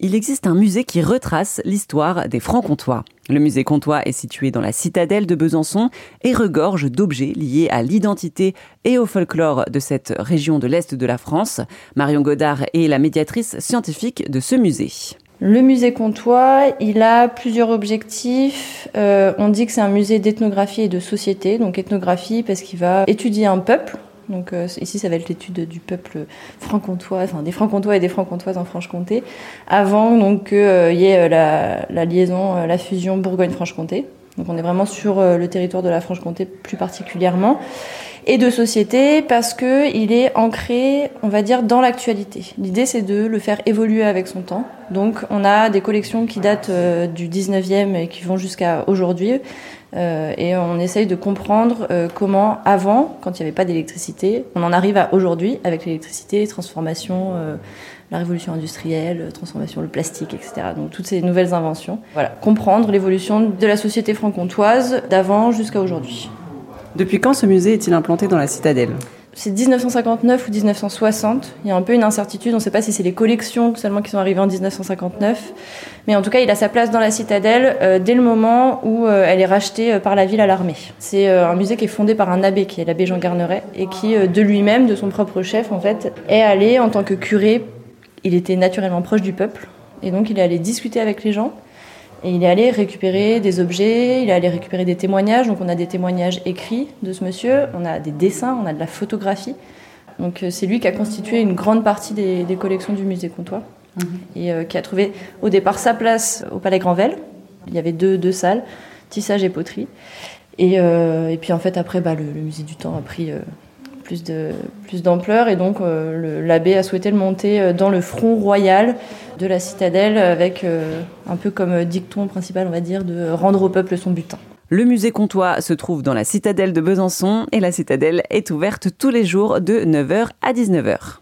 il existe un musée qui retrace l'histoire des Francs-Comtois. Le musée comtois est situé dans la citadelle de Besançon et regorge d'objets liés à l'identité et au folklore de cette région de l'Est de la France. Marion Godard est la médiatrice scientifique de ce musée. Le musée comtois, il a plusieurs objectifs. Euh, on dit que c'est un musée d'ethnographie et de société. Donc ethnographie parce qu'il va étudier un peuple, donc euh, ici, ça va être l'étude du peuple franc-comtois, enfin des franc-comtois et des franc-comtoises en Franche-Comté, avant donc qu'il euh, y ait euh, la, liaison, la fusion Bourgogne-Franche-Comté. Donc on est vraiment sur le territoire de la Franche-Comté plus particulièrement et de société parce que il est ancré, on va dire, dans l'actualité. L'idée, c'est de le faire évoluer avec son temps. Donc, on a des collections qui datent du 19e et qui vont jusqu'à aujourd'hui, euh, et on essaye de comprendre euh, comment, avant, quand il n'y avait pas d'électricité, on en arrive à aujourd'hui avec l'électricité, transformation, euh, la révolution industrielle, transformation, le plastique, etc. Donc toutes ces nouvelles inventions. Voilà, comprendre l'évolution de la société franc-comtoise d'avant jusqu'à aujourd'hui. Depuis quand ce musée est-il implanté dans la citadelle? C'est 1959 ou 1960. Il y a un peu une incertitude. On ne sait pas si c'est les collections seulement qui sont arrivées en 1959. Mais en tout cas, il a sa place dans la citadelle euh, dès le moment où euh, elle est rachetée euh, par la ville à l'armée. C'est un musée qui est fondé par un abbé, qui est l'abbé Jean Garneret, et qui, de lui-même, de son propre chef, en fait, est allé en tant que curé. Il était naturellement proche du peuple. Et donc, il est allé discuter avec les gens. Et il est allé récupérer des objets, il est allé récupérer des témoignages. Donc on a des témoignages écrits de ce monsieur, on a des dessins, on a de la photographie. Donc euh, c'est lui qui a constitué une grande partie des, collections du musée Comtois mhm. et euh, qui a trouvé au départ sa place au Palais Granvelle. Il y avait deux, deux salles, tissage et poterie. Et, euh, et puis en fait après, bah, le, musée du temps a pris plus d'ampleur et donc l'abbé a souhaité le monter dans le front royal de la citadelle avec euh, un peu comme dicton principal, on va dire, de rendre au peuple son butin. Le musée Comtois se trouve dans la citadelle de Besançon et la citadelle est ouverte tous les jours de 9h à 19h.